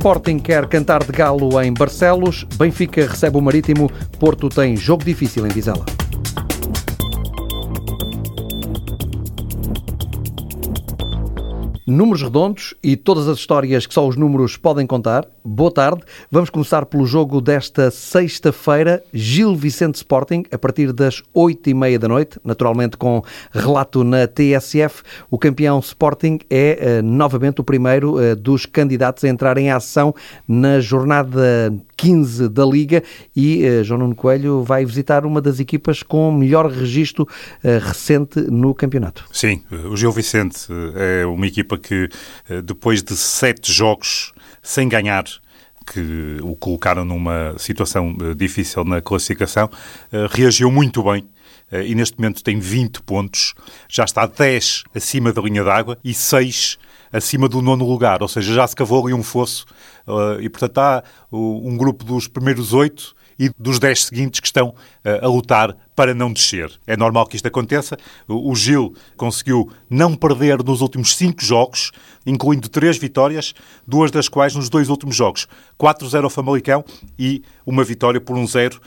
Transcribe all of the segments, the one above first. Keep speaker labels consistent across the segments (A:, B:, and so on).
A: Sporting quer cantar de galo em Barcelos, Benfica recebe o Marítimo, Porto tem jogo difícil em Vizela. Números redondos e todas as histórias que só os números podem contar. Boa tarde. Vamos começar pelo jogo desta sexta-feira, Gil Vicente Sporting, a partir das oito e meia da noite, naturalmente com relato na TSF. O campeão Sporting é uh, novamente o primeiro uh, dos candidatos a entrar em ação na jornada 15 da Liga e uh, João Nuno Coelho vai visitar uma das equipas com melhor registro recente no campeonato.
B: Sim, o Gil Vicente é uma equipa que eh, depois de sete jogos sem ganhar, que o colocaram numa situação eh, difícil na classificação, eh, reagiu muito bem e neste momento tem 20 pontos, já está 10 acima da linha d'água e 6 acima do nono lugar, ou seja, já se cavou ali um fosso e portanto há um grupo dos primeiros oito e dos 10 seguintes que estão uh, a lutar para não descer. É normal que isto aconteça. O, Gil conseguiu não perder nos últimos 5 jogos, incluindo 3 vitórias, duas das quais nos dois últimos jogos. 4-0 ao Famalicão e uma vitória por 1-0 uh,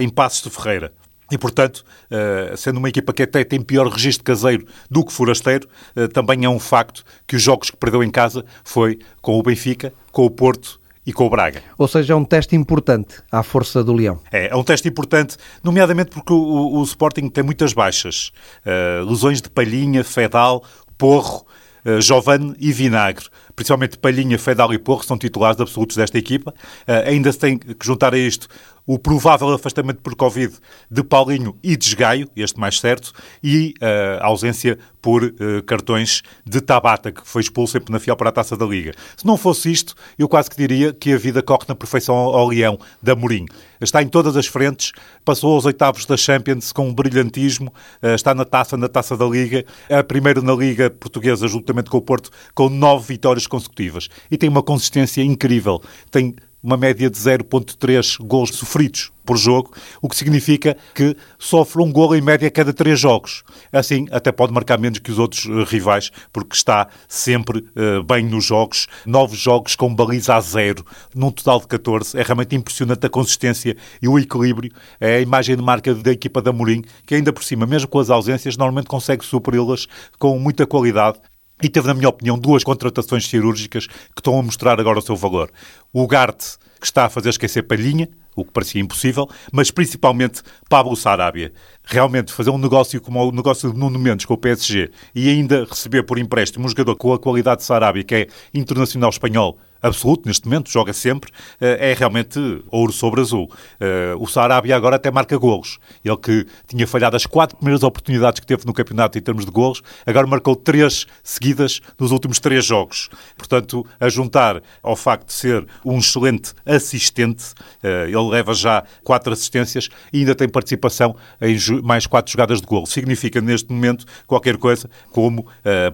B: em Passos de Ferreira. E, portanto, uh, sendo uma equipa que até tem pior registro caseiro do que forasteiro, uh, também é um facto que os jogos que perdeu em casa foi com o Benfica, com o Porto e com o Braga.
A: Ou seja, é um teste importante à força do Leão.
B: É, é um teste importante, nomeadamente porque o, o, o Sporting tem muitas baixas. Uh, lesões de Palhinha, Fedal, Porro, uh, Giovanni e Vinagre. Principalmente Palhinha, Fedal e Porro são titulares absolutos desta equipa. Uh, ainda se tem que juntar a isto o provável afastamento por Covid de Paulinho e de Esgaio, este mais certo, e uh, a ausência por uh, cartões de Tabata, que foi expulso sempre na para a Taça da Liga. Se não fosse isto, eu quase que diria que a vida corre na perfeição ao Leão da Mourinho. Está em todas as frentes, passou aos oitavos da Champions com um brilhantismo, uh, está na Taça, na Taça da Liga, é a primeira na Liga Portuguesa, juntamente com o Porto, com nove vitórias consecutivas. E tem uma consistência incrível. Tem uma média de 0.3 gols sofridos por jogo, o que significa que sofre um gol em média a cada três jogos. Assim, até pode marcar menos que os outros uh, rivais, porque está sempre uh, bem nos jogos. Nove jogos com baliza a zero, num total de 14. É realmente impressionante a consistência e o equilíbrio. É a imagem de marca da equipa da Mourinho, que ainda por cima, mesmo com as ausências, normalmente consegue superi-las com muita qualidade. E teve, na minha opinião, duas contratações cirúrgicas que estão a mostrar agora o seu valor. O Garte, que está a fazer esquecer Palhinha, o que parecia impossível, mas principalmente Pablo Sarabia. Realmente fazer um negócio como o negócio de Nuno Mendes com o PSG e ainda receber por empréstimo um jogador com a qualidade de Sarabia, que é internacional espanhol, absoluto neste momento, joga sempre, eh, é realmente ouro sobre azul. Eh, o Sarabia agora até marca golos. Ele que tinha falhado as quatro primeiras oportunidades que teve no campeonato em termos de golos, agora marcou três seguidas nos últimos três jogos. Portanto, a juntar ao facto de ser um excelente assistente, eh, ele leva já quatro assistências e ainda tem participação em mais quatro jogadas de golo. Significa neste momento qualquer coisa como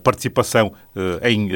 B: participação em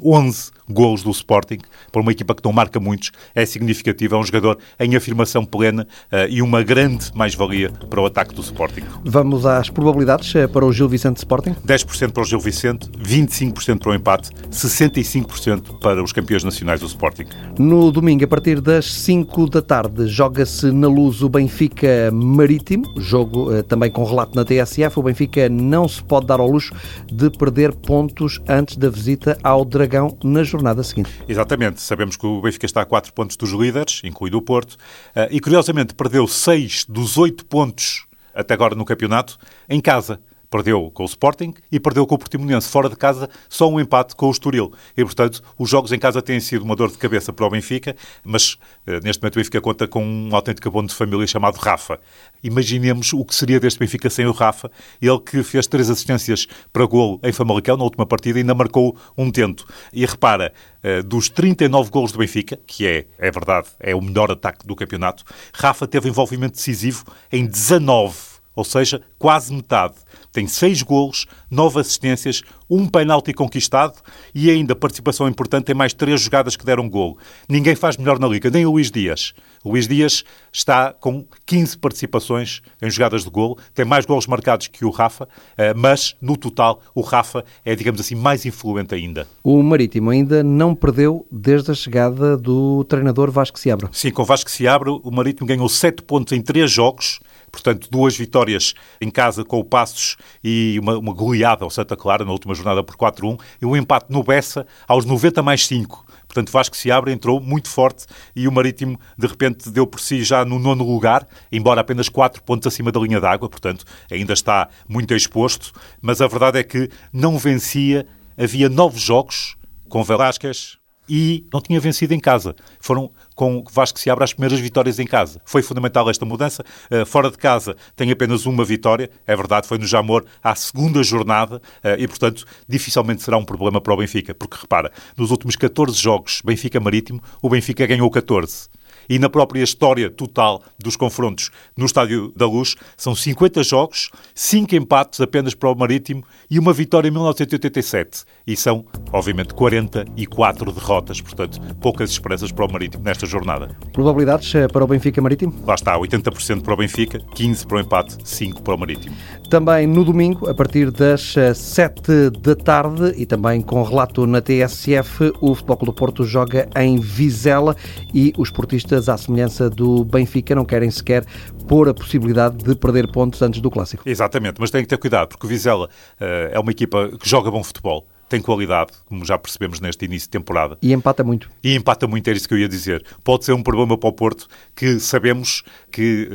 B: 11 golos do Sporting, para uma equipa que não marca muitos, é significativo. É um jogador em afirmação plena uh, e uma grande mais-valia para o ataque do Sporting.
A: Vamos às probabilidades eh, para o Gil Vicente Sporting?
B: 10% para o Gil Vicente, 25% para o empate, 65% para os campeões nacionais do Sporting.
A: No domingo, a partir das 5 da tarde, joga-se na luz o Benfica Marítimo, jogo uh, também com relato na TSF. O Benfica não se pode dar ao luxo de perder pontos antes da visita ao Dragão Dragão na jornada seguinte.
B: Exatamente. Sabemos que o Benfica está a 4 pontos dos líderes, incluído o Porto, eh, e curiosamente perdeu 6 dos 8 pontos até agora no campeonato em casa. Perdeu com o Sporting e perdeu com o Portimonense. Fora de casa, só um empate com o Estoril. E, portanto, os jogos em casa têm sido uma dor de cabeça para o Benfica, mas eh, neste momento o Benfica conta com um autêntico abono de família chamado Rafa. Imaginemos o que seria deste Benfica sem o Rafa. Ele que fez três assistências para golo em Famalicão na última partida e ainda marcou um tento. E repara, eh, dos 39 golos do Benfica, que é, é verdade, é o melhor ataque do campeonato, Rafa teve envolvimento decisivo em 19 ou seja, quase metade. Tem seis golos, nove assistências, um penalti conquistado e ainda participação importante, tem mais três jogadas que deram golo. Ninguém faz melhor na Liga, nem o Luís Dias. O Luís Dias está com 15 participações em jogadas de golo, tem mais golos marcados que o Rafa, eh, mas no total o Rafa é, digamos assim, mais influente ainda.
A: O Marítimo ainda não perdeu desde a chegada do treinador Vasco Seabra.
B: Sim, com Vasco Seabra o Marítimo ganhou 7 pontos em 3 jogos, portanto, duas vitórias em casa com o Passos e uma, uma goleada ao Santa Clara na última jornada por 4-1 e um empate no Bessa aos 90 mais 5. Portanto, Vasco se abre, entrou muito forte e o Marítimo, de repente, deu por si já no nono lugar, embora apenas 4 pontos acima da linha d'água, portanto, ainda está muito exposto. Mas a verdade é que não vencia, havia nove jogos com Velásquez, e não tinha vencido em casa. Foram com Vasco se abre as primeiras vitórias em casa. Foi fundamental esta mudança. Uh, fora de casa tem apenas uma vitória, é verdade, foi no Jamor à segunda jornada uh, e, portanto, dificilmente será um problema para o Benfica, porque repara, nos últimos 14 jogos Benfica Marítimo, o Benfica ganhou 14 e na própria história total dos confrontos no Estádio da Luz, são 50 jogos, 5 empates apenas para o Marítimo e uma vitória em 1987. E são, obviamente, 44 derrotas, portanto, poucas esperanças para o Marítimo nesta jornada.
A: Probabilidades eh, para o Benfica Marítimo?
B: Lá está, 80% para o Benfica, 15% para o empate, 5% para o Marítimo.
A: Também no domingo, a partir das 7 eh, da tarde e também com relato na TSF, o Futebol Clube do Porto joga em Vizela e os portistas à semelhança do Benfica, não querem sequer pôr a possibilidade de perder pontos antes do Clássico.
B: Exatamente, mas tem que ter cuidado, porque o Vizela uh, é uma equipa que joga bom futebol tem qualidade, como já percebemos neste início de temporada.
A: E empata muito.
B: E empata muito, era isso que eu ia dizer. Pode ser um problema para o Porto, que sabemos que,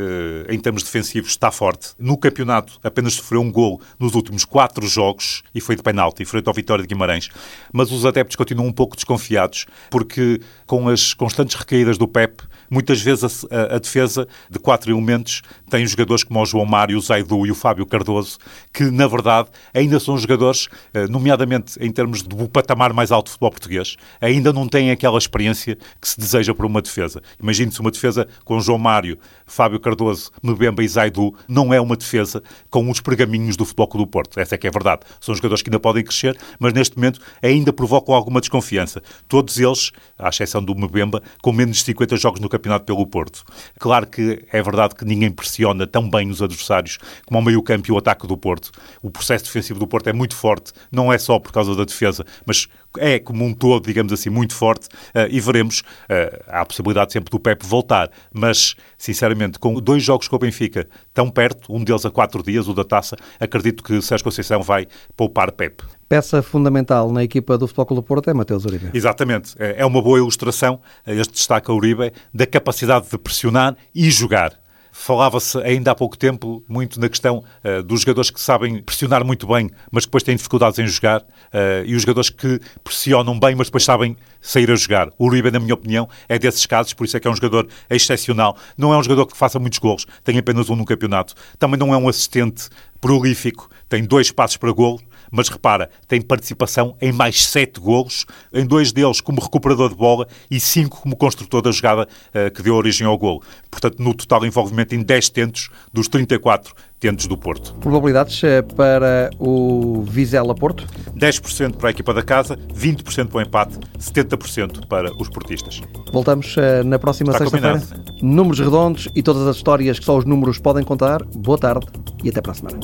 B: eh, em termos defensivos, está forte. No campeonato, apenas sofreu um gol nos últimos quatro jogos, e foi de penalti, frente ao Vitória de Guimarães. Mas os adeptos continuam um pouco desconfiados, porque com as constantes recaídas do Pep, muitas vezes a, a, defesa de quatro elementos tem jogadores como o João Mário, o Zaidu e o Fábio Cardoso, que, na verdade, ainda são jogadores, eh, nomeadamente em termos do patamar mais alto do futebol português, ainda não têm aquela experiência que se deseja para uma defesa. Imagine-se uma defesa com João Mário, Fábio Cardoso, Mbemba e Zaidu, não é uma defesa com os pergaminhos do Futebol do Porto. Essa é que é verdade. São jogadores que ainda podem crescer, mas neste momento ainda provocam alguma desconfiança. Todos eles, à exceção do Mbemba, com menos de 50 jogos no campeonato pelo Porto. Claro que é verdade que ninguém pressiona tão bem os adversários como o meio-campo e o ataque do Porto. O processo defensivo do Porto é muito forte, não é só por causa causa da defesa, mas é como um todo, digamos assim, muito forte uh, e veremos. Uh, há a possibilidade sempre do Pep voltar, mas sinceramente, com dois jogos com o Benfica tão perto, um deles a quatro dias, o da taça, acredito que Sérgio Conceição vai poupar Pep.
A: Peça fundamental na equipa do Futebol Clube do Porto é Mateus Uribe.
B: Exatamente. É, é uma boa ilustração, este destaca Uribe, da capacidade de pressionar e jogar. Falava-se ainda há pouco tempo muito na questão uh, dos jogadores que sabem pressionar muito bem, mas depois têm dificuldades em jogar, uh, e os jogadores que pressionam bem, mas depois sabem sair a jogar. O Uribe, na minha opinião, é desses casos, por isso é que é um jogador excepcional. Não é um jogador que faça muitos golos, tem apenas um no campeonato. Também não é um assistente prolífico, tem dois passos para golo, mas repara, tem participação em mais sete golos, em dois deles como recuperador de bola e cinco como construtor da jogada uh, que deu origem ao golo. Portanto, no total envolvimento em 10 tentos dos 34 tentos do Porto.
A: Probabilidades eh, para o Vizela Porto?
B: 10% para a equipa da casa, 20% para o empate, 70% para os portistas.
A: Voltamos uh, na próxima sexta-feira. Números redondos e todas as histórias que só os números podem contar. Boa tarde e até para a semana.